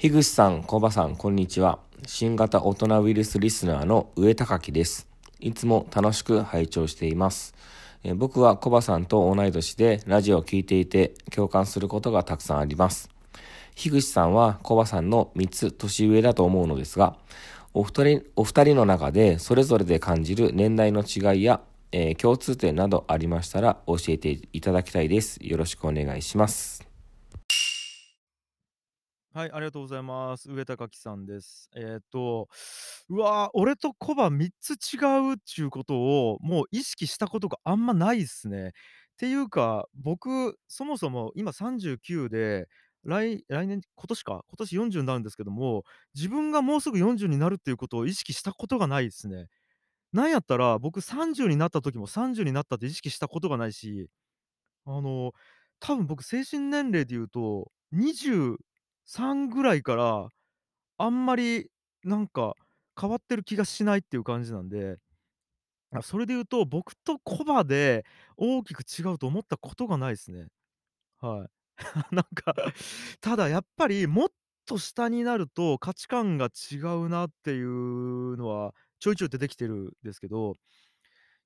樋口さん、コバさん、こんにちは。新型大人ウイルスリスナーの上高木です。いつも楽しく拝聴しています。え僕はコバさんと同い年でラジオを聴いていて共感することがたくさんあります。樋口さんはコバさんの3つ年上だと思うのですが、お二人、お二人の中でそれぞれで感じる年代の違いや、えー、共通点などありましたら教えていただきたいです。よろしくお願いします。はい、ありがとうございます。上高木さんです。えっと、うわ、俺とコバ3つ違うっちゅうことを、もう意識したことがあんまないっすね。っていうか、僕、そもそも今39で、来来年今年か、今年40になるんですけども、自分がもうすぐ40になるっていうことを意識したことがないっすね。なんやったら、僕30になった時も30になったって意識したことがないし、あの、多分僕精神年齢で言うと、3ぐらいから、あんまりなんか変わってる気がしないっていう感じなんで、それで言うと、僕とコバで大きく違うと思ったことがないですね。はい。なんか、ただやっぱりもっと下になると価値観が違うなっていうのはちょいちょい出てきてるんですけど、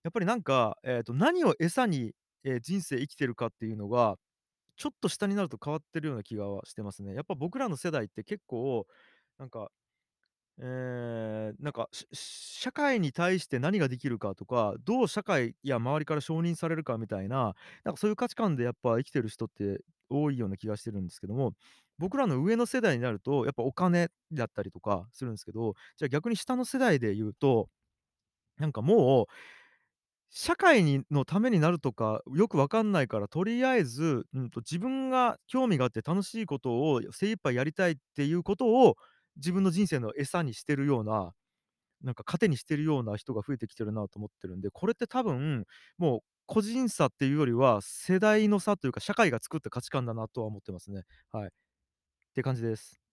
やっぱりなんか、えっと、何を餌に、え、人生生きてるかっていうのが、ちょっと下になると変わってるような気がしてますね。やっぱ僕らの世代って結構、なんか、ええ、なんか、社会に対して何ができるかとか、どう社会や周りから承認されるかみたいな、なんかそういう価値観でやっぱ生きてる人って多いような気がしてるんですけども、僕らの上の世代になると、やっぱお金だったりとかするんですけど、じゃあ逆に下の世代で言うと、なんかもう社会にのためになるとか、よくわかんないから、とりあえず、うんと、自分が興味があって楽しいことを精一杯やりたいっていうことを、自分の人生の餌にしてるような、なんか糧にしてるような人が増えてきてるなと思ってるんで、これって多分、もう個人差っていうよりは、世代の差というか、社会が作った価値観だなとは思ってますね。はい。って感じです。